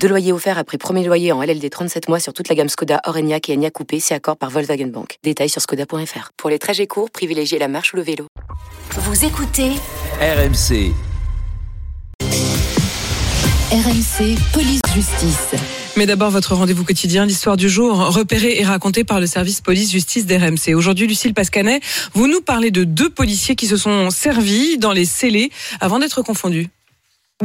Deux loyers offerts après premier loyer en LLD 37 mois sur toute la gamme Skoda, Orenia et Enya Coupé, c'est accord par Volkswagen Bank. Détails sur skoda.fr. Pour les trajets courts, privilégiez la marche ou le vélo. Vous écoutez RMC. RMC Police Justice. Mais d'abord, votre rendez-vous quotidien, l'histoire du jour, repérée et racontée par le service police-justice d'RMC. Aujourd'hui, Lucille Pascanet, vous nous parlez de deux policiers qui se sont servis dans les scellés avant d'être confondus.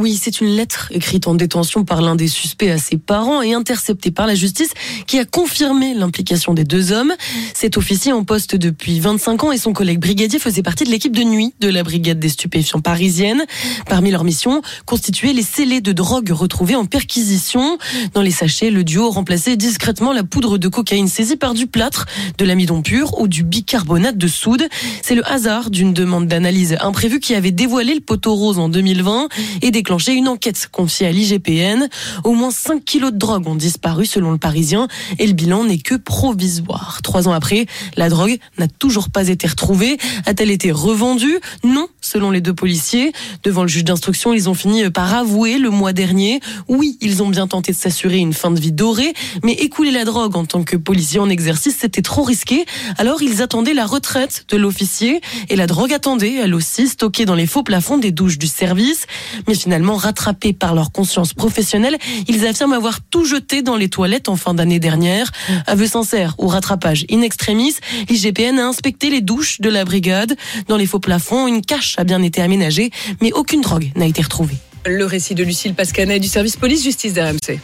Oui, c'est une lettre écrite en détention par l'un des suspects à ses parents et interceptée par la justice qui a confirmé l'implication des deux hommes. Cet officier en poste depuis 25 ans et son collègue brigadier faisaient partie de l'équipe de nuit de la brigade des stupéfiants parisienne. Parmi leurs missions, constituer les scellés de drogue retrouvés en perquisition. Dans les sachets, le duo remplaçait discrètement la poudre de cocaïne saisie par du plâtre, de l'amidon pur ou du bicarbonate de soude. C'est le hasard d'une demande d'analyse imprévue qui avait dévoilé le poteau rose en 2020 et des déclenché une enquête confiée à l'IGPN. Au moins 5 kilos de drogue ont disparu selon le Parisien et le bilan n'est que provisoire. Trois ans après, la drogue n'a toujours pas été retrouvée. A-t-elle été revendue? Non, selon les deux policiers. Devant le juge d'instruction, ils ont fini par avouer le mois dernier. Oui, ils ont bien tenté de s'assurer une fin de vie dorée, mais écouler la drogue en tant que policier en exercice, c'était trop risqué. Alors ils attendaient la retraite de l'officier et la drogue attendait, elle aussi, stockée dans les faux plafonds des douches du service. Mais finalement, rattrapés par leur conscience professionnelle, ils affirment avoir tout jeté dans les toilettes en fin d'année dernière. Aveu sincère ou rattrapage in extremis, l'IGPN a inspecté les douches de la brigade. Dans les faux plafonds, une cache a bien été aménagée, mais aucune drogue n'a été retrouvée. Le récit de Lucille Pascanet du service police-justice d'RMC.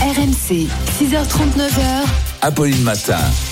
RMC, 6h39h. Apolline Matin.